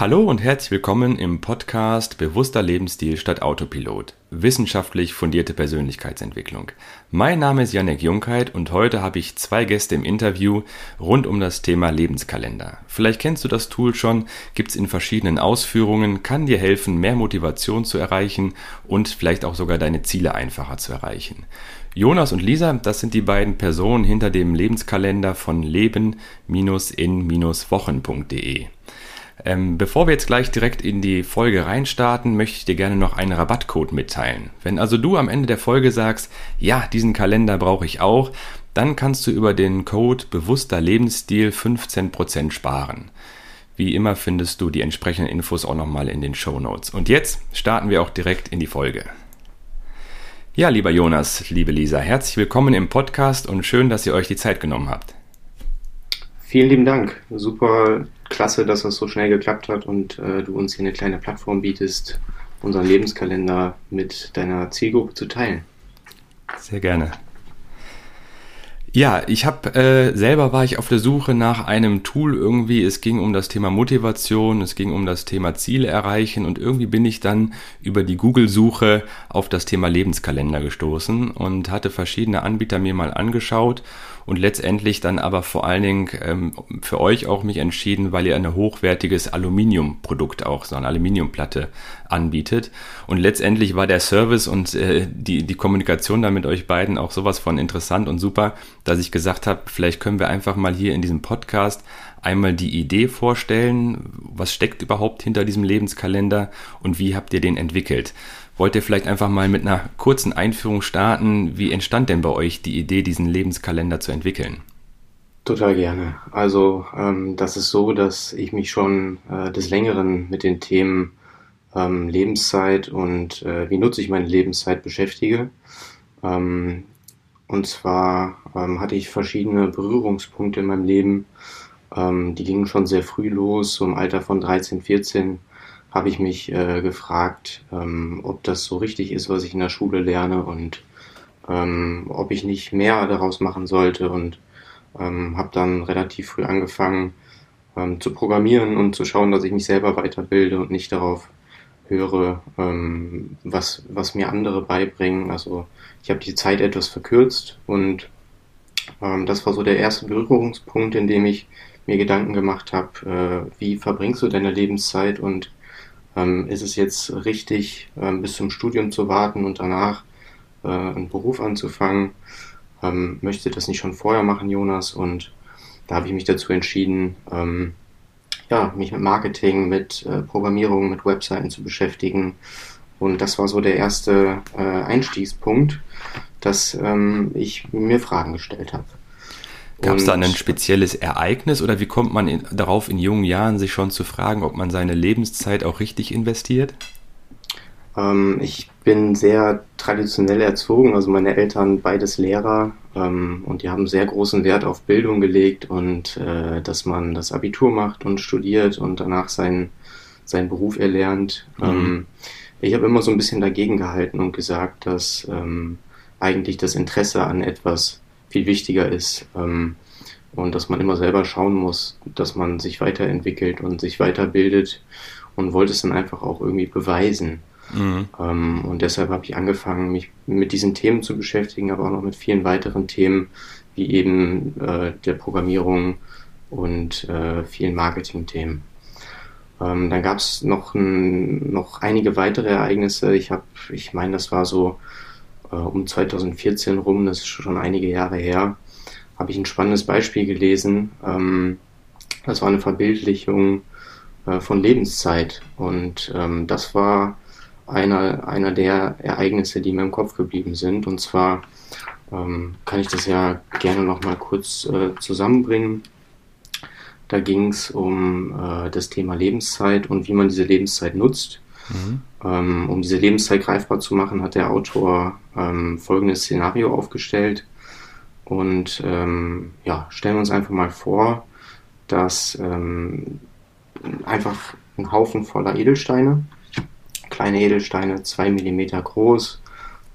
Hallo und herzlich willkommen im Podcast Bewusster Lebensstil statt Autopilot. Wissenschaftlich fundierte Persönlichkeitsentwicklung. Mein Name ist Janek Junkheit und heute habe ich zwei Gäste im Interview rund um das Thema Lebenskalender. Vielleicht kennst du das Tool schon, gibt es in verschiedenen Ausführungen, kann dir helfen, mehr Motivation zu erreichen und vielleicht auch sogar deine Ziele einfacher zu erreichen. Jonas und Lisa, das sind die beiden Personen hinter dem Lebenskalender von leben-in-wochen.de. Ähm, bevor wir jetzt gleich direkt in die Folge reinstarten, möchte ich dir gerne noch einen Rabattcode mitteilen. Wenn also du am Ende der Folge sagst, ja, diesen Kalender brauche ich auch, dann kannst du über den Code bewusster Lebensstil 15% sparen. Wie immer findest du die entsprechenden Infos auch nochmal in den Show Notes. Und jetzt starten wir auch direkt in die Folge. Ja, lieber Jonas, liebe Lisa, herzlich willkommen im Podcast und schön, dass ihr euch die Zeit genommen habt. Vielen lieben Dank. Super klasse, dass das so schnell geklappt hat und äh, du uns hier eine kleine Plattform bietest, unseren Lebenskalender mit deiner Zielgruppe zu teilen. Sehr gerne. Ja, ich habe äh, selber war ich auf der Suche nach einem Tool irgendwie. Es ging um das Thema Motivation, es ging um das Thema Ziele erreichen und irgendwie bin ich dann über die Google-Suche auf das Thema Lebenskalender gestoßen und hatte verschiedene Anbieter mir mal angeschaut und letztendlich dann aber vor allen Dingen ähm, für euch auch mich entschieden, weil ihr ein hochwertiges Aluminiumprodukt auch, so eine Aluminiumplatte anbietet. Und letztendlich war der Service und äh, die, die Kommunikation da mit euch beiden auch sowas von interessant und super, dass ich gesagt habe, vielleicht können wir einfach mal hier in diesem Podcast einmal die Idee vorstellen, was steckt überhaupt hinter diesem Lebenskalender und wie habt ihr den entwickelt. Wollt ihr vielleicht einfach mal mit einer kurzen Einführung starten? Wie entstand denn bei euch die Idee, diesen Lebenskalender zu entwickeln? Total gerne. Also ähm, das ist so, dass ich mich schon äh, des Längeren mit den Themen ähm, Lebenszeit und äh, wie nutze ich meine Lebenszeit beschäftige. Ähm, und zwar ähm, hatte ich verschiedene Berührungspunkte in meinem Leben. Ähm, die gingen schon sehr früh los, so im Alter von 13, 14 habe ich mich äh, gefragt, ähm, ob das so richtig ist, was ich in der Schule lerne und ähm, ob ich nicht mehr daraus machen sollte und ähm, habe dann relativ früh angefangen ähm, zu programmieren und zu schauen, dass ich mich selber weiterbilde und nicht darauf höre, ähm, was, was mir andere beibringen. Also ich habe die Zeit etwas verkürzt und ähm, das war so der erste Berührungspunkt, in dem ich mir Gedanken gemacht habe, äh, wie verbringst du deine Lebenszeit und ähm, ist es jetzt richtig, ähm, bis zum Studium zu warten und danach äh, einen Beruf anzufangen? Ähm, möchte das nicht schon vorher machen, Jonas? Und da habe ich mich dazu entschieden, ähm, ja, mich mit Marketing, mit äh, Programmierung, mit Webseiten zu beschäftigen. Und das war so der erste äh, Einstiegspunkt, dass ähm, ich mir Fragen gestellt habe. Gab es da ein spezielles Ereignis oder wie kommt man in, darauf in jungen Jahren, sich schon zu fragen, ob man seine Lebenszeit auch richtig investiert? Ähm, ich bin sehr traditionell erzogen, also meine Eltern beides Lehrer ähm, und die haben sehr großen Wert auf Bildung gelegt und äh, dass man das Abitur macht und studiert und danach seinen, seinen Beruf erlernt. Mhm. Ähm, ich habe immer so ein bisschen dagegen gehalten und gesagt, dass ähm, eigentlich das Interesse an etwas viel wichtiger ist ähm, und dass man immer selber schauen muss, dass man sich weiterentwickelt und sich weiterbildet und wollte es dann einfach auch irgendwie beweisen. Mhm. Ähm, und deshalb habe ich angefangen, mich mit diesen Themen zu beschäftigen, aber auch noch mit vielen weiteren Themen, wie eben äh, der Programmierung und äh, vielen Marketing-Themen. Ähm, dann gab es noch, noch einige weitere Ereignisse. Ich habe, ich meine, das war so äh, um 2014 rum, das ist schon einige Jahre her, habe ich ein spannendes Beispiel gelesen. Ähm, das war eine Verbildlichung äh, von Lebenszeit und ähm, das war einer, einer der Ereignisse, die mir im Kopf geblieben sind. Und zwar ähm, kann ich das ja gerne nochmal kurz äh, zusammenbringen. Da ging es um äh, das Thema Lebenszeit und wie man diese Lebenszeit nutzt. Mhm. Ähm, um diese Lebenszeit greifbar zu machen, hat der Autor ähm, folgendes Szenario aufgestellt. Und ähm, ja, stellen wir uns einfach mal vor, dass ähm, einfach ein Haufen voller Edelsteine, kleine Edelsteine, zwei Millimeter groß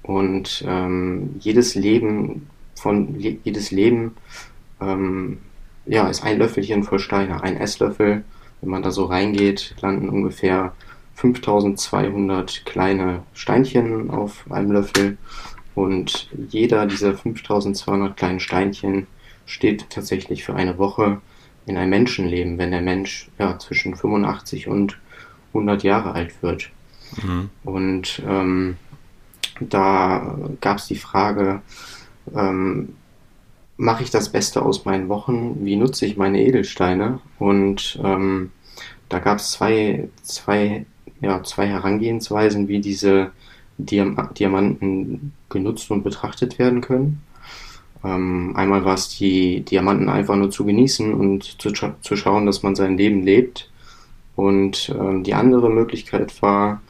und ähm, jedes Leben von jedes Leben ähm, ja, ist ein Löffelchen voll Steine, ein Esslöffel Wenn man da so reingeht, landen ungefähr 5200 kleine Steinchen auf einem Löffel und jeder dieser 5200 kleinen Steinchen steht tatsächlich für eine Woche in einem Menschenleben, wenn der Mensch ja, zwischen 85 und 100 Jahre alt wird. Mhm. Und ähm, da gab es die Frage, ähm, mache ich das Beste aus meinen Wochen? Wie nutze ich meine Edelsteine? Und ähm, da gab es zwei, zwei, ja, zwei Herangehensweisen, wie diese Diam Diamanten genutzt und betrachtet werden können. Ähm, einmal war es die Diamanten einfach nur zu genießen und zu, zu schauen, dass man sein Leben lebt. Und ähm, die andere Möglichkeit war,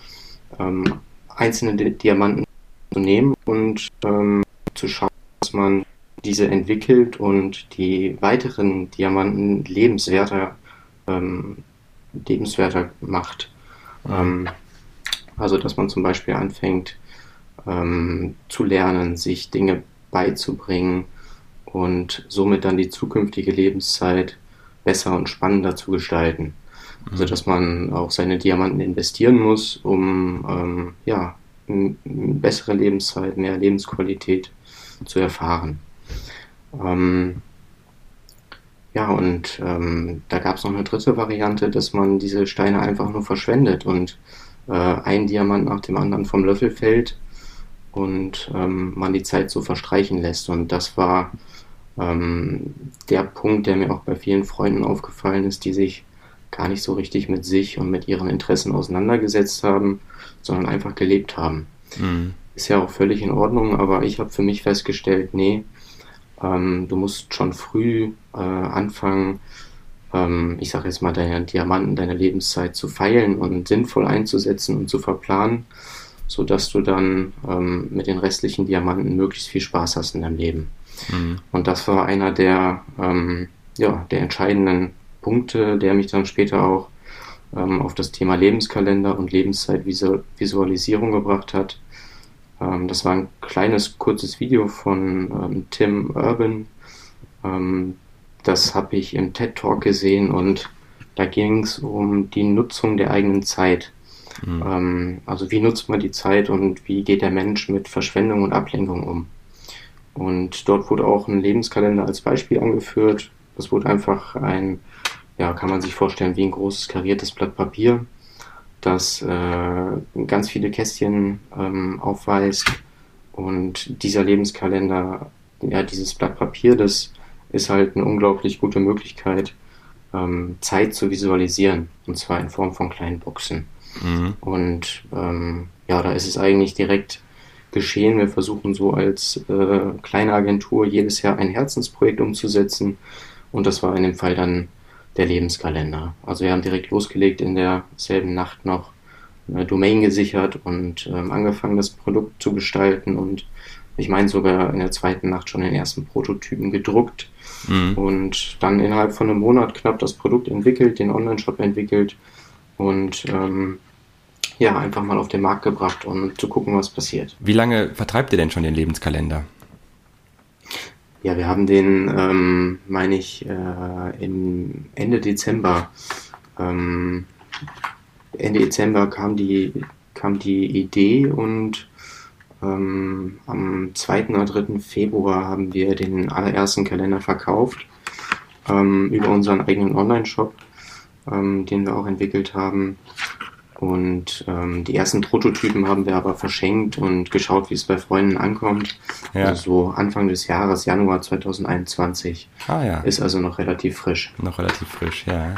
ähm, einzelne Diamanten zu nehmen und ähm, zu schauen, dass man diese entwickelt und die weiteren Diamanten lebenswerter, ähm, lebenswerter macht. Ähm, also dass man zum Beispiel anfängt ähm, zu lernen, sich Dinge beizubringen und somit dann die zukünftige Lebenszeit besser und spannender zu gestalten. Also mhm. dass man auch seine Diamanten investieren muss, um ähm, ja, eine bessere Lebenszeit, mehr Lebensqualität zu erfahren. Ähm, ja, und ähm, da gab es noch eine dritte Variante, dass man diese Steine einfach nur verschwendet und äh, ein Diamant nach dem anderen vom Löffel fällt und ähm, man die Zeit so verstreichen lässt. Und das war ähm, der Punkt, der mir auch bei vielen Freunden aufgefallen ist, die sich gar nicht so richtig mit sich und mit ihren Interessen auseinandergesetzt haben, sondern einfach gelebt haben. Mhm. Ist ja auch völlig in Ordnung, aber ich habe für mich festgestellt, nee, ähm, du musst schon früh äh, anfangen, ähm, ich sage jetzt mal, deine Diamanten, deine Lebenszeit zu feilen und sinnvoll einzusetzen und zu verplanen, sodass du dann ähm, mit den restlichen Diamanten möglichst viel Spaß hast in deinem Leben. Mhm. Und das war einer der, ähm, ja, der entscheidenden Punkte, der mich dann später auch ähm, auf das Thema Lebenskalender und Lebenszeitvisualisierung gebracht hat. Ähm, das war ein kleines, kurzes Video von ähm, Tim Urban. Ähm, das habe ich im TED Talk gesehen und da ging es um die Nutzung der eigenen Zeit. Mhm. Ähm, also wie nutzt man die Zeit und wie geht der Mensch mit Verschwendung und Ablenkung um? Und dort wurde auch ein Lebenskalender als Beispiel angeführt. Das wurde einfach ein, ja, kann man sich vorstellen, wie ein großes kariertes Blatt Papier das äh, ganz viele Kästchen ähm, aufweist. Und dieser Lebenskalender, ja, dieses Blatt Papier, das ist halt eine unglaublich gute Möglichkeit, ähm, Zeit zu visualisieren. Und zwar in Form von kleinen Boxen. Mhm. Und ähm, ja, da ist es eigentlich direkt geschehen. Wir versuchen so als äh, kleine Agentur jedes Jahr ein Herzensprojekt umzusetzen. Und das war in dem Fall dann der Lebenskalender. Also wir haben direkt losgelegt in derselben Nacht noch eine Domain gesichert und ähm, angefangen, das Produkt zu gestalten und ich meine sogar in der zweiten Nacht schon den ersten Prototypen gedruckt mhm. und dann innerhalb von einem Monat knapp das Produkt entwickelt, den Online-Shop entwickelt und ähm, ja, einfach mal auf den Markt gebracht, um zu gucken, was passiert. Wie lange vertreibt ihr denn schon den Lebenskalender? Ja, wir haben den, ähm, meine ich, äh, im Ende Dezember. Ähm, Ende Dezember kam die, kam die Idee und ähm, am 2. oder 3. Februar haben wir den allerersten Kalender verkauft ähm, über unseren eigenen Online-Shop, ähm, den wir auch entwickelt haben. Und ähm, die ersten Prototypen haben wir aber verschenkt und geschaut, wie es bei Freunden ankommt. Ja. Also so Anfang des Jahres, Januar 2021. Ah, ja. Ist also noch relativ frisch. Noch relativ frisch, ja.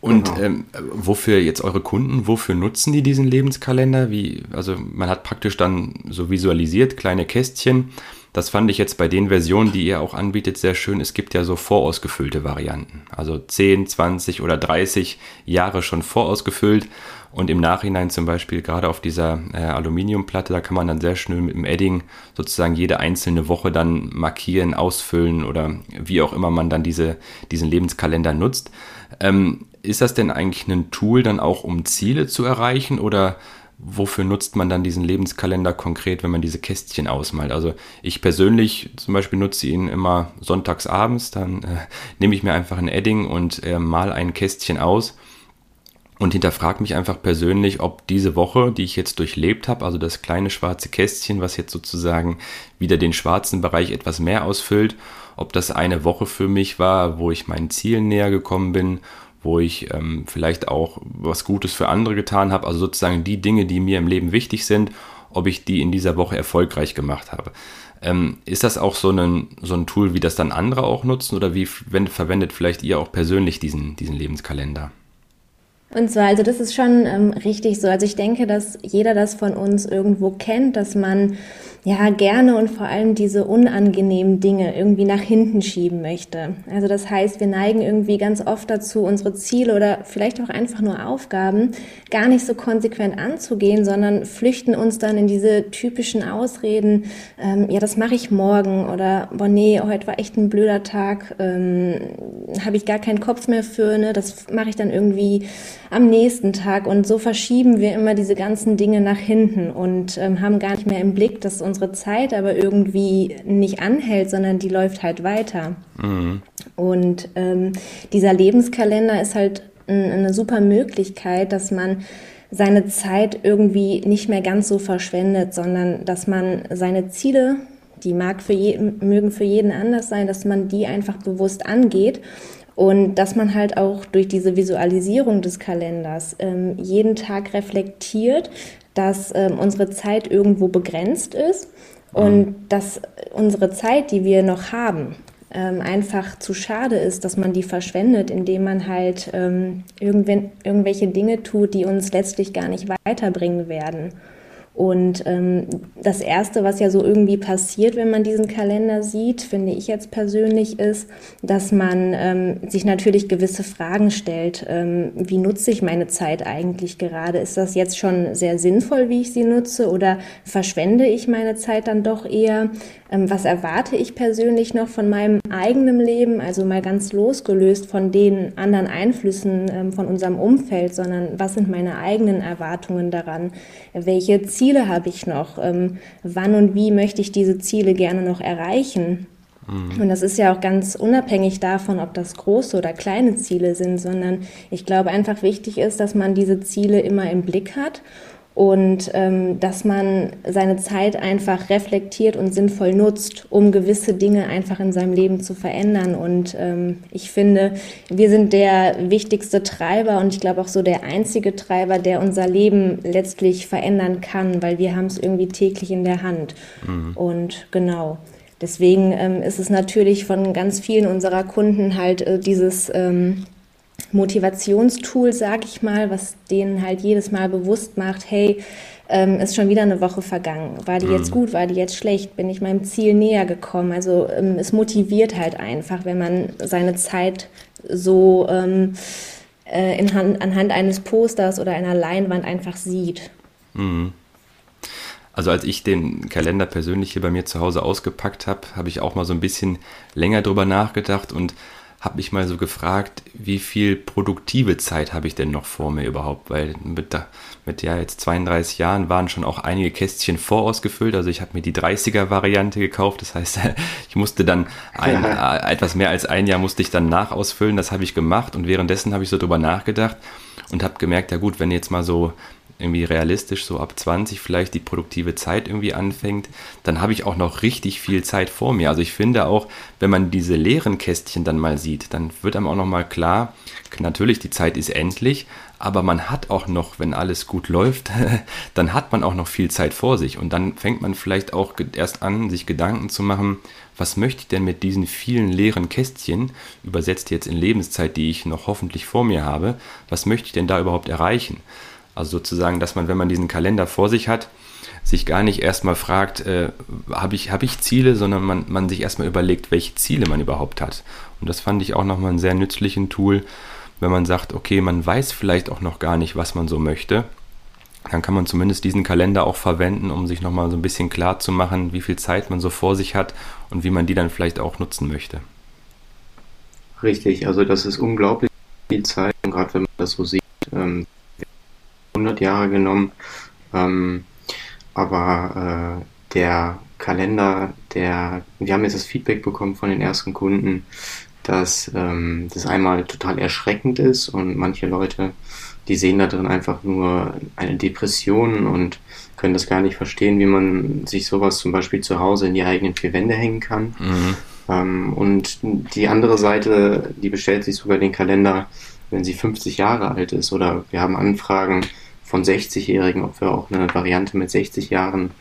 Und genau. ähm, wofür jetzt eure Kunden, wofür nutzen die diesen Lebenskalender? Wie, also man hat praktisch dann so visualisiert, kleine Kästchen. Das fand ich jetzt bei den Versionen, die ihr auch anbietet, sehr schön. Es gibt ja so vorausgefüllte Varianten. Also 10, 20 oder 30 Jahre schon vorausgefüllt. Und im Nachhinein zum Beispiel gerade auf dieser äh, Aluminiumplatte, da kann man dann sehr schnell mit dem Edding sozusagen jede einzelne Woche dann markieren, ausfüllen oder wie auch immer man dann diese, diesen Lebenskalender nutzt. Ähm, ist das denn eigentlich ein Tool dann auch, um Ziele zu erreichen oder wofür nutzt man dann diesen Lebenskalender konkret, wenn man diese Kästchen ausmalt? Also ich persönlich zum Beispiel nutze ihn immer sonntags abends, dann äh, nehme ich mir einfach ein Edding und äh, mal ein Kästchen aus und hinterfrage mich einfach persönlich, ob diese Woche, die ich jetzt durchlebt habe, also das kleine schwarze Kästchen, was jetzt sozusagen wieder den schwarzen Bereich etwas mehr ausfüllt, ob das eine Woche für mich war, wo ich meinen Zielen näher gekommen bin, wo ich ähm, vielleicht auch was Gutes für andere getan habe, also sozusagen die Dinge, die mir im Leben wichtig sind, ob ich die in dieser Woche erfolgreich gemacht habe. Ähm, ist das auch so ein, so ein Tool, wie das dann andere auch nutzen oder wie wenn, verwendet vielleicht ihr auch persönlich diesen, diesen Lebenskalender? Und zwar, also das ist schon ähm, richtig so. Also ich denke, dass jeder das von uns irgendwo kennt, dass man ja gerne und vor allem diese unangenehmen Dinge irgendwie nach hinten schieben möchte. Also das heißt, wir neigen irgendwie ganz oft dazu, unsere Ziele oder vielleicht auch einfach nur Aufgaben gar nicht so konsequent anzugehen, sondern flüchten uns dann in diese typischen Ausreden, ähm, ja, das mache ich morgen oder boah nee, heute war echt ein blöder Tag, ähm, habe ich gar keinen Kopf mehr für, ne, das mache ich dann irgendwie am nächsten Tag. Und so verschieben wir immer diese ganzen Dinge nach hinten und ähm, haben gar nicht mehr im Blick, dass unsere Zeit aber irgendwie nicht anhält, sondern die läuft halt weiter. Mhm. Und ähm, dieser Lebenskalender ist halt eine super Möglichkeit, dass man seine Zeit irgendwie nicht mehr ganz so verschwendet, sondern dass man seine Ziele, die mag für je, mögen für jeden anders sein, dass man die einfach bewusst angeht und dass man halt auch durch diese Visualisierung des Kalenders ähm, jeden Tag reflektiert, dass ähm, unsere Zeit irgendwo begrenzt ist und mhm. dass unsere Zeit, die wir noch haben, ähm, einfach zu schade ist, dass man die verschwendet, indem man halt ähm, irgendwelche Dinge tut, die uns letztlich gar nicht weiterbringen werden. Und ähm, das Erste, was ja so irgendwie passiert, wenn man diesen Kalender sieht, finde ich jetzt persönlich, ist, dass man ähm, sich natürlich gewisse Fragen stellt. Ähm, wie nutze ich meine Zeit eigentlich gerade? Ist das jetzt schon sehr sinnvoll, wie ich sie nutze? Oder verschwende ich meine Zeit dann doch eher? Ähm, was erwarte ich persönlich noch von meinem eigenen Leben? Also mal ganz losgelöst von den anderen Einflüssen ähm, von unserem Umfeld, sondern was sind meine eigenen Erwartungen daran? Welche Ziele habe ich noch? Ähm, wann und wie möchte ich diese Ziele gerne noch erreichen? Mhm. Und das ist ja auch ganz unabhängig davon, ob das große oder kleine Ziele sind, sondern ich glaube einfach wichtig ist, dass man diese Ziele immer im Blick hat und ähm, dass man seine Zeit einfach reflektiert und sinnvoll nutzt, um gewisse Dinge einfach in seinem Leben zu verändern. Und ähm, ich finde, wir sind der wichtigste Treiber und ich glaube auch so der einzige Treiber, der unser Leben letztlich verändern kann, weil wir haben es irgendwie täglich in der Hand. Mhm. Und genau. Deswegen ähm, ist es natürlich von ganz vielen unserer Kunden halt äh, dieses ähm, Motivationstool, sag ich mal, was denen halt jedes Mal bewusst macht, hey, ähm, ist schon wieder eine Woche vergangen. War die mhm. jetzt gut? War die jetzt schlecht? Bin ich meinem Ziel näher gekommen? Also ähm, es motiviert halt einfach, wenn man seine Zeit so ähm, äh, in Hand, anhand eines Posters oder einer Leinwand einfach sieht. Mhm. Also als ich den Kalender persönlich hier bei mir zu Hause ausgepackt habe, habe ich auch mal so ein bisschen länger drüber nachgedacht und habe mich mal so gefragt, wie viel produktive Zeit habe ich denn noch vor mir überhaupt? Weil mit, mit ja jetzt 32 Jahren waren schon auch einige Kästchen vorausgefüllt. Also ich habe mir die 30er-Variante gekauft. Das heißt, ich musste dann ein. Äh, etwas mehr als ein Jahr musste ich dann nachausfüllen. Das habe ich gemacht und währenddessen habe ich so drüber nachgedacht und habe gemerkt, ja gut, wenn jetzt mal so irgendwie realistisch so ab 20 vielleicht die produktive Zeit irgendwie anfängt, dann habe ich auch noch richtig viel Zeit vor mir. Also ich finde auch, wenn man diese leeren Kästchen dann mal sieht, dann wird einem auch noch mal klar, natürlich die Zeit ist endlich, aber man hat auch noch, wenn alles gut läuft, dann hat man auch noch viel Zeit vor sich und dann fängt man vielleicht auch erst an, sich Gedanken zu machen, was möchte ich denn mit diesen vielen leeren Kästchen, übersetzt jetzt in Lebenszeit, die ich noch hoffentlich vor mir habe, was möchte ich denn da überhaupt erreichen? Also sozusagen, dass man, wenn man diesen Kalender vor sich hat, sich gar nicht erstmal fragt, äh, habe ich, hab ich Ziele, sondern man, man sich erstmal überlegt, welche Ziele man überhaupt hat. Und das fand ich auch nochmal einen sehr nützlichen Tool, wenn man sagt, okay, man weiß vielleicht auch noch gar nicht, was man so möchte. Dann kann man zumindest diesen Kalender auch verwenden, um sich nochmal so ein bisschen klar zu machen, wie viel Zeit man so vor sich hat und wie man die dann vielleicht auch nutzen möchte. Richtig, also das ist unglaublich viel Zeit, gerade wenn man das so sieht. Ähm, 100 Jahre genommen. Ähm, aber äh, der Kalender, der, wir haben jetzt das Feedback bekommen von den ersten Kunden, dass ähm, das einmal total erschreckend ist und manche Leute, die sehen da drin einfach nur eine Depression und können das gar nicht verstehen, wie man sich sowas zum Beispiel zu Hause in die eigenen vier Wände hängen kann. Mhm. Ähm, und die andere Seite, die bestellt sich sogar den Kalender, wenn sie 50 Jahre alt ist. Oder wir haben Anfragen von 60-Jährigen, ob wir auch eine Variante mit 60 Jahren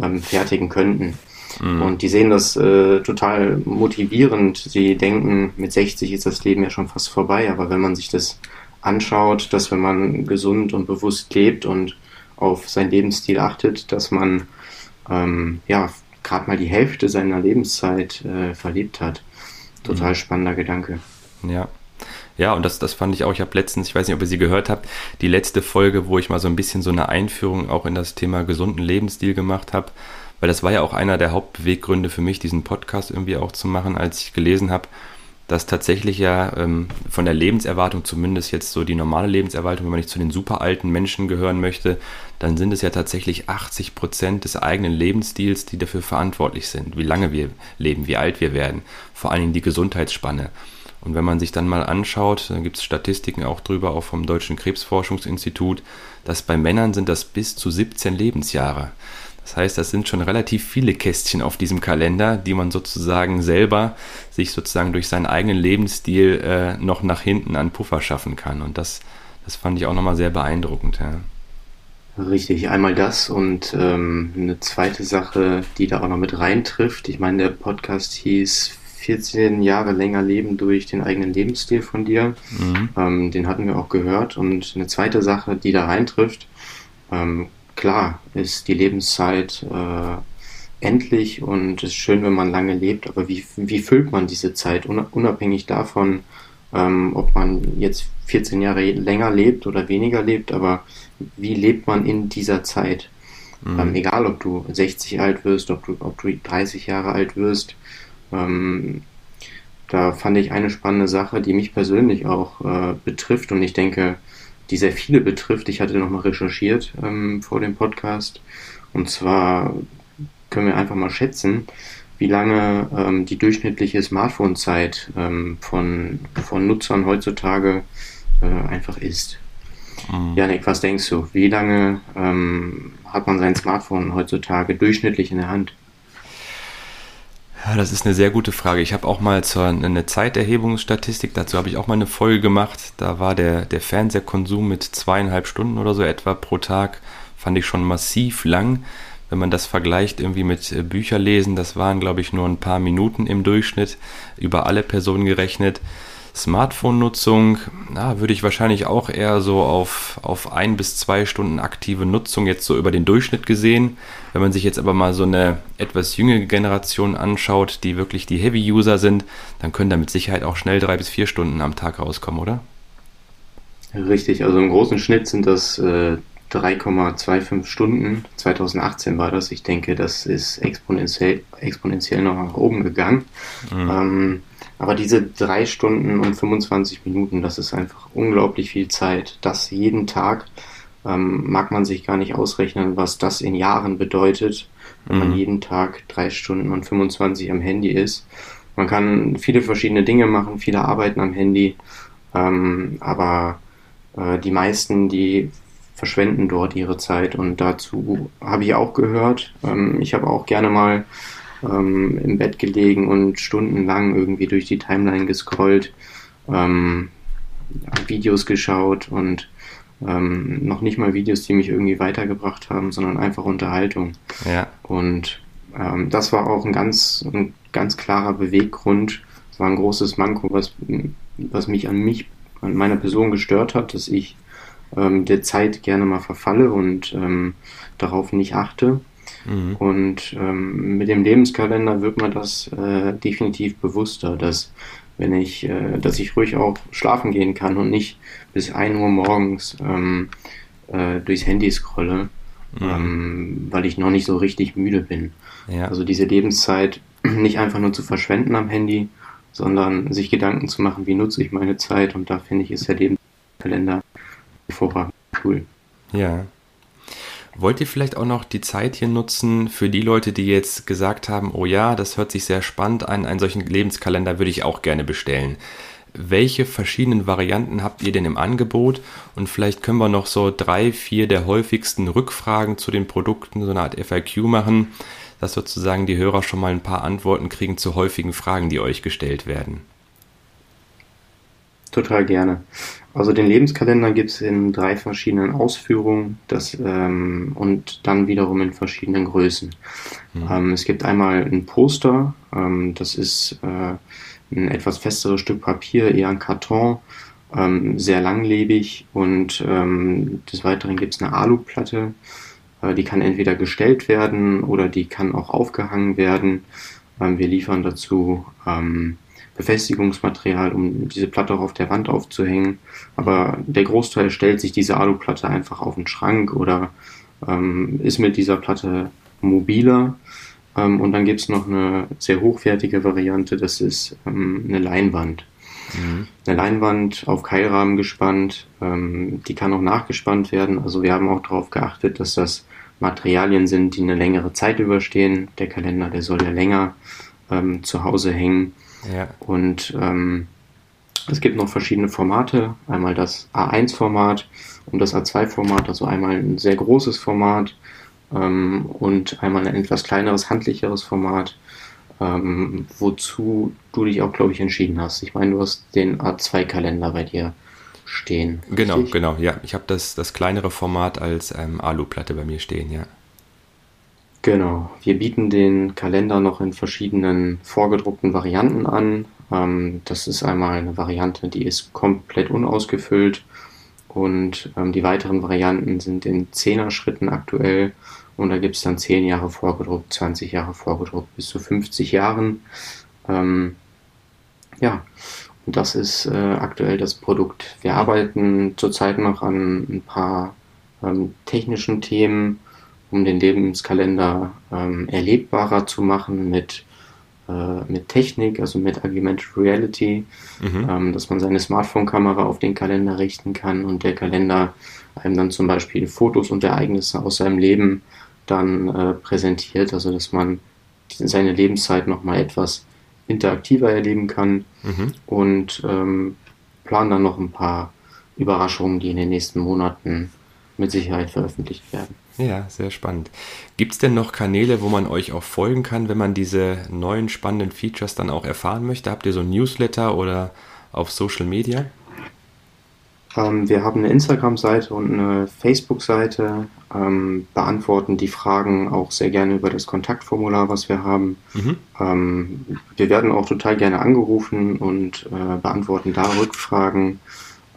ähm, fertigen könnten. Mhm. Und die sehen das äh, total motivierend. Sie denken, mit 60 ist das Leben ja schon fast vorbei. Aber wenn man sich das anschaut, dass wenn man gesund und bewusst lebt und auf seinen Lebensstil achtet, dass man ähm, ja gerade mal die Hälfte seiner Lebenszeit äh, verlebt hat. Total mhm. spannender Gedanke. Ja. Ja, und das, das fand ich auch. Ich habe letztens, ich weiß nicht, ob ihr sie gehört habt, die letzte Folge, wo ich mal so ein bisschen so eine Einführung auch in das Thema gesunden Lebensstil gemacht habe, weil das war ja auch einer der Hauptbeweggründe für mich, diesen Podcast irgendwie auch zu machen, als ich gelesen habe, dass tatsächlich ja ähm, von der Lebenserwartung, zumindest jetzt so die normale Lebenserwartung, wenn man nicht zu den super alten Menschen gehören möchte, dann sind es ja tatsächlich 80 Prozent des eigenen Lebensstils, die dafür verantwortlich sind, wie lange wir leben, wie alt wir werden, vor allen Dingen die Gesundheitsspanne. Und wenn man sich dann mal anschaut, dann gibt es Statistiken auch drüber, auch vom Deutschen Krebsforschungsinstitut, dass bei Männern sind das bis zu 17 Lebensjahre. Das heißt, das sind schon relativ viele Kästchen auf diesem Kalender, die man sozusagen selber sich sozusagen durch seinen eigenen Lebensstil äh, noch nach hinten an Puffer schaffen kann. Und das, das fand ich auch nochmal sehr beeindruckend. Ja. Richtig, einmal das und ähm, eine zweite Sache, die da auch noch mit reintrifft. Ich meine, der Podcast hieß 14 Jahre länger leben durch den eigenen Lebensstil von dir. Mhm. Ähm, den hatten wir auch gehört. Und eine zweite Sache, die da reintrifft, ähm, klar ist die Lebenszeit äh, endlich und es ist schön, wenn man lange lebt, aber wie, wie füllt man diese Zeit, unabhängig davon, ähm, ob man jetzt 14 Jahre länger lebt oder weniger lebt, aber wie lebt man in dieser Zeit? Mhm. Ähm, egal, ob du 60 alt wirst, ob du, ob du 30 Jahre alt wirst. Ähm, da fand ich eine spannende Sache, die mich persönlich auch äh, betrifft und ich denke, die sehr viele betrifft. Ich hatte nochmal recherchiert ähm, vor dem Podcast. Und zwar können wir einfach mal schätzen, wie lange ähm, die durchschnittliche Smartphone-Zeit ähm, von, von Nutzern heutzutage äh, einfach ist. Mhm. Janik, was denkst du? Wie lange ähm, hat man sein Smartphone heutzutage durchschnittlich in der Hand? Ja, das ist eine sehr gute Frage. Ich habe auch mal zur, eine Zeiterhebungsstatistik, dazu habe ich auch mal eine Folge gemacht. Da war der, der Fernsehkonsum mit zweieinhalb Stunden oder so etwa pro Tag, fand ich schon massiv lang. Wenn man das vergleicht irgendwie mit äh, Bücherlesen, das waren, glaube ich, nur ein paar Minuten im Durchschnitt, über alle Personen gerechnet. Smartphone-Nutzung, na, würde ich wahrscheinlich auch eher so auf, auf ein bis zwei Stunden aktive Nutzung jetzt so über den Durchschnitt gesehen. Wenn man sich jetzt aber mal so eine etwas jüngere Generation anschaut, die wirklich die Heavy-User sind, dann können da mit Sicherheit auch schnell drei bis vier Stunden am Tag rauskommen, oder? Richtig, also im großen Schnitt sind das äh, 3,25 Stunden. 2018 war das. Ich denke, das ist exponentiell, exponentiell noch nach oben gegangen. Mhm. Ähm, aber diese drei Stunden und 25 Minuten, das ist einfach unglaublich viel Zeit. Das jeden Tag ähm, mag man sich gar nicht ausrechnen, was das in Jahren bedeutet, wenn mhm. man jeden Tag drei Stunden und 25 am Handy ist. Man kann viele verschiedene Dinge machen, viele arbeiten am Handy, ähm, aber äh, die meisten, die verschwenden dort ihre Zeit und dazu habe ich auch gehört. Ähm, ich habe auch gerne mal ähm, im Bett gelegen und stundenlang irgendwie durch die Timeline gescrollt, ähm, Videos geschaut und ähm, noch nicht mal Videos, die mich irgendwie weitergebracht haben, sondern einfach Unterhaltung. Ja. Und ähm, das war auch ein ganz, ein ganz klarer Beweggrund. Es war ein großes Manko, was, was mich an mich, an meiner Person gestört hat, dass ich ähm, der Zeit gerne mal verfalle und ähm, darauf nicht achte. Mhm. Und ähm, mit dem Lebenskalender wird man das äh, definitiv bewusster, dass wenn ich, äh, dass ich ruhig auch schlafen gehen kann und nicht bis 1 Uhr morgens ähm, äh, durchs Handy scrolle, mhm. ähm, weil ich noch nicht so richtig müde bin. Ja. Also diese Lebenszeit nicht einfach nur zu verschwenden am Handy, sondern sich Gedanken zu machen, wie nutze ich meine Zeit und da finde ich, ist der Lebenskalender hervorragend cool. Ja. Wollt ihr vielleicht auch noch die Zeit hier nutzen für die Leute, die jetzt gesagt haben, oh ja, das hört sich sehr spannend an, einen solchen Lebenskalender würde ich auch gerne bestellen. Welche verschiedenen Varianten habt ihr denn im Angebot? Und vielleicht können wir noch so drei, vier der häufigsten Rückfragen zu den Produkten, so eine Art FAQ machen, dass sozusagen die Hörer schon mal ein paar Antworten kriegen zu häufigen Fragen, die euch gestellt werden. Total gerne. Also den Lebenskalender gibt es in drei verschiedenen Ausführungen das, ähm, und dann wiederum in verschiedenen Größen. Mhm. Ähm, es gibt einmal ein Poster, ähm, das ist äh, ein etwas festeres Stück Papier, eher ein Karton, ähm, sehr langlebig und ähm, des Weiteren gibt es eine Aluplatte, äh, die kann entweder gestellt werden oder die kann auch aufgehangen werden. Ähm, wir liefern dazu ähm, Befestigungsmaterial, um diese Platte auch auf der Wand aufzuhängen. Aber der Großteil stellt sich diese Aluplatte einfach auf den Schrank oder ähm, ist mit dieser Platte mobiler. Ähm, und dann gibt es noch eine sehr hochwertige Variante, das ist ähm, eine Leinwand. Mhm. Eine Leinwand auf Keilrahmen gespannt, ähm, die kann auch nachgespannt werden. Also wir haben auch darauf geachtet, dass das Materialien sind, die eine längere Zeit überstehen. Der Kalender, der soll ja länger ähm, zu Hause hängen. Ja. Und ähm, es gibt noch verschiedene Formate. Einmal das A1-Format und das A2-Format, also einmal ein sehr großes Format ähm, und einmal ein etwas kleineres, handlicheres Format, ähm, wozu du dich auch, glaube ich, entschieden hast. Ich meine, du hast den A2-Kalender bei dir stehen. Genau, richtig? genau, ja. Ich habe das, das kleinere Format als ähm, Aluplatte bei mir stehen, ja. Genau, wir bieten den Kalender noch in verschiedenen vorgedruckten Varianten an. Ähm, das ist einmal eine Variante, die ist komplett unausgefüllt und ähm, die weiteren Varianten sind in 10er Schritten aktuell und da gibt es dann 10 Jahre vorgedruckt, 20 Jahre vorgedruckt, bis zu 50 Jahren. Ähm, ja, das ist äh, aktuell das Produkt. Wir arbeiten zurzeit noch an ein paar ähm, technischen Themen um den Lebenskalender ähm, erlebbarer zu machen mit, äh, mit Technik, also mit Augmented Reality, mhm. ähm, dass man seine Smartphone-Kamera auf den Kalender richten kann und der Kalender einem dann zum Beispiel Fotos und Ereignisse aus seinem Leben dann äh, präsentiert, also dass man seine Lebenszeit nochmal etwas interaktiver erleben kann mhm. und ähm, planen dann noch ein paar Überraschungen, die in den nächsten Monaten mit Sicherheit veröffentlicht werden. Ja, sehr spannend. Gibt es denn noch Kanäle, wo man euch auch folgen kann, wenn man diese neuen spannenden Features dann auch erfahren möchte? Habt ihr so ein Newsletter oder auf Social Media? Ähm, wir haben eine Instagram-Seite und eine Facebook-Seite, ähm, beantworten die Fragen auch sehr gerne über das Kontaktformular, was wir haben. Mhm. Ähm, wir werden auch total gerne angerufen und äh, beantworten da Rückfragen.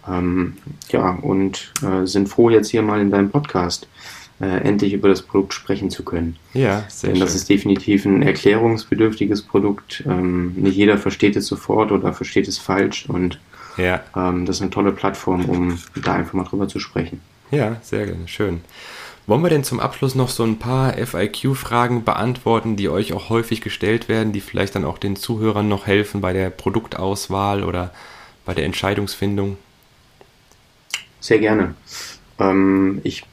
Ähm, ja, und äh, sind froh, jetzt hier mal in deinem Podcast äh, endlich über das Produkt sprechen zu können. Ja, sehr Denn das schön. ist definitiv ein erklärungsbedürftiges Produkt. Ähm, nicht jeder versteht es sofort oder versteht es falsch und ja. ähm, das ist eine tolle Plattform, um da einfach mal drüber zu sprechen. Ja, sehr gerne, schön. Wollen wir denn zum Abschluss noch so ein paar FIQ-Fragen beantworten, die euch auch häufig gestellt werden, die vielleicht dann auch den Zuhörern noch helfen bei der Produktauswahl oder bei der Entscheidungsfindung? Sehr gerne. Ähm, ich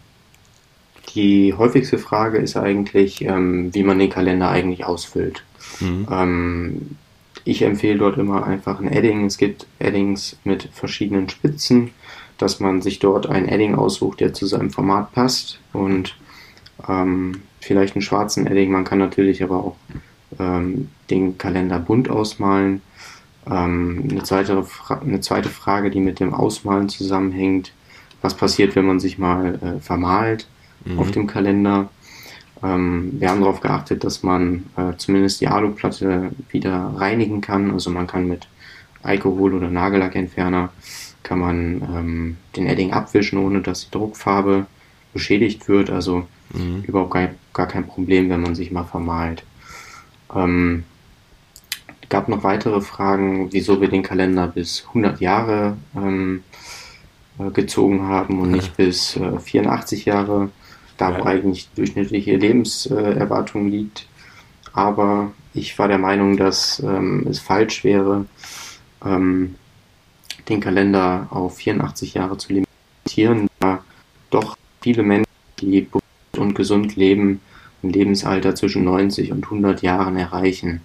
die häufigste Frage ist eigentlich, ähm, wie man den Kalender eigentlich ausfüllt. Mhm. Ähm, ich empfehle dort immer einfach ein Edding. Es gibt Eddings mit verschiedenen Spitzen, dass man sich dort ein Edding aussucht, der zu seinem Format passt und ähm, vielleicht einen schwarzen Edding. Man kann natürlich aber auch ähm, den Kalender bunt ausmalen. Ähm, eine, zweite eine zweite Frage, die mit dem Ausmalen zusammenhängt. Was passiert, wenn man sich mal äh, vermalt? mhm. auf dem Kalender. Ähm, wir haben darauf geachtet, dass man äh, zumindest die Aluplatte wieder reinigen kann. Also man kann mit Alkohol oder Nagellackentferner kann man ähm, den Edding abwischen, ohne dass die Druckfarbe beschädigt wird. Also mhm. überhaupt gar, gar, kein Problem, wenn man sich mal vermalt. Ähm, gab noch weitere Fragen, wieso wir den Kalender bis 100 Jahre ähm, äh, gezogen haben und nicht bis äh, 84 Jahre da wo eigentlich durchschnittliche Lebenserwartung liegt. Aber ich war der Meinung, dass ähm, es falsch wäre, ähm, den Kalender auf 84 Jahre zu limitieren, da doch viele Menschen, die und gesund leben, ein Lebensalter zwischen 90 und 100 Jahren erreichen.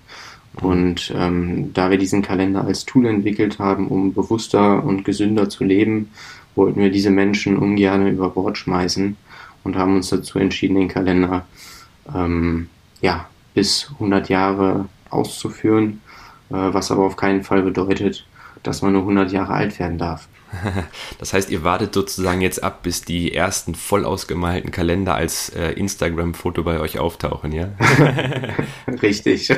Und ähm, da wir diesen Kalender als Tool entwickelt haben, um bewusster und gesünder zu leben, wollten wir diese Menschen ungern über Bord schmeißen und haben uns dazu entschieden, den Kalender ähm, ja, bis 100 Jahre auszuführen, äh, was aber auf keinen Fall bedeutet, dass man nur 100 Jahre alt werden darf. Das heißt, ihr wartet sozusagen jetzt ab, bis die ersten voll ausgemalten Kalender als äh, Instagram-Foto bei euch auftauchen, ja? Richtig. ja,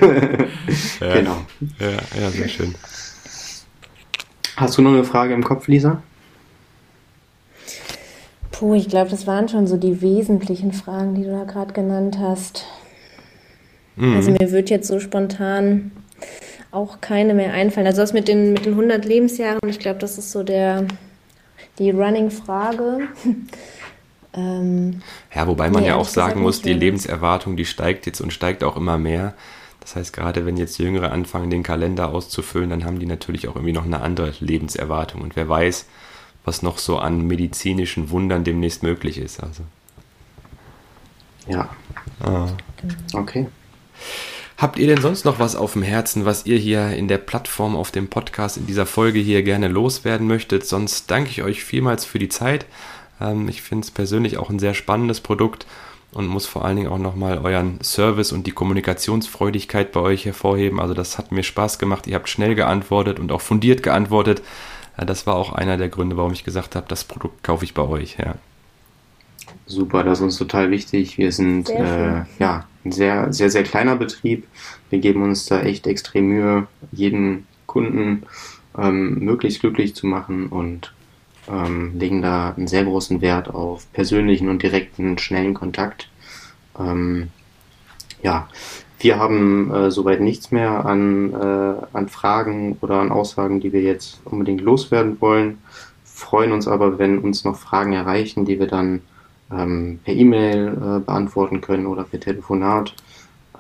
genau. Ja, ja, sehr schön. Hast du noch eine Frage im Kopf, Lisa? Puh, ich glaube, das waren schon so die wesentlichen Fragen, die du da gerade genannt hast. Mhm. Also mir wird jetzt so spontan auch keine mehr einfallen. Also das mit den, mit den 100 Lebensjahren, ich glaube, das ist so der, die Running-Frage. ähm, ja, wobei man nee, ja auch sagen muss, die Lebenserwartung, die steigt jetzt und steigt auch immer mehr. Das heißt, gerade wenn jetzt Jüngere anfangen, den Kalender auszufüllen, dann haben die natürlich auch irgendwie noch eine andere Lebenserwartung. Und wer weiß, was noch so an medizinischen Wundern demnächst möglich ist. Also. Ja. Ah. Okay. Habt ihr denn sonst noch was auf dem Herzen, was ihr hier in der Plattform, auf dem Podcast, in dieser Folge hier gerne loswerden möchtet? Sonst danke ich euch vielmals für die Zeit. Ähm, ich finde es persönlich auch ein sehr spannendes Produkt und muss vor allen Dingen auch nochmal euren Service und die Kommunikationsfreudigkeit bei euch hervorheben. Also das hat mir Spaß gemacht. Ihr habt schnell geantwortet und auch fundiert geantwortet. Äh, das war auch einer der Gründe, warum ich gesagt habe, das Produkt kaufe ich bei euch. Ja. Super, das ist uns total wichtig. Wir sind äh, ja ein sehr, sehr, sehr kleiner Betrieb. Wir geben uns da echt extrem Mühe, jeden Kunden ähm, möglichst glücklich zu machen und ähm, legen da einen sehr großen Wert auf persönlichen und direkten, schnellen Kontakt. Ähm, ja, wir haben äh, soweit nichts mehr an, äh, an Fragen oder an Aussagen, die wir jetzt unbedingt loswerden wollen. Freuen uns aber, wenn uns noch Fragen erreichen, die wir dann ähm, per E-Mail äh, beantworten können oder per Telefonat.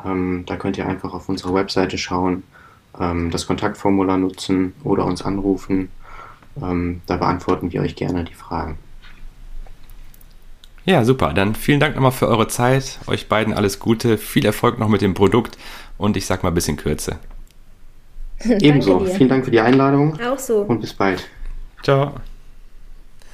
Ähm, da könnt ihr einfach auf unserer Webseite schauen, ähm, das Kontaktformular nutzen oder uns anrufen. Ähm, da beantworten wir euch gerne die Fragen. Ja, super. Dann vielen Dank nochmal für eure Zeit. Euch beiden alles Gute. Viel Erfolg noch mit dem Produkt und ich sag mal ein bisschen Kürze. Ebenso. Vielen Dank für die Einladung. Auch so. Und bis bald. Ciao.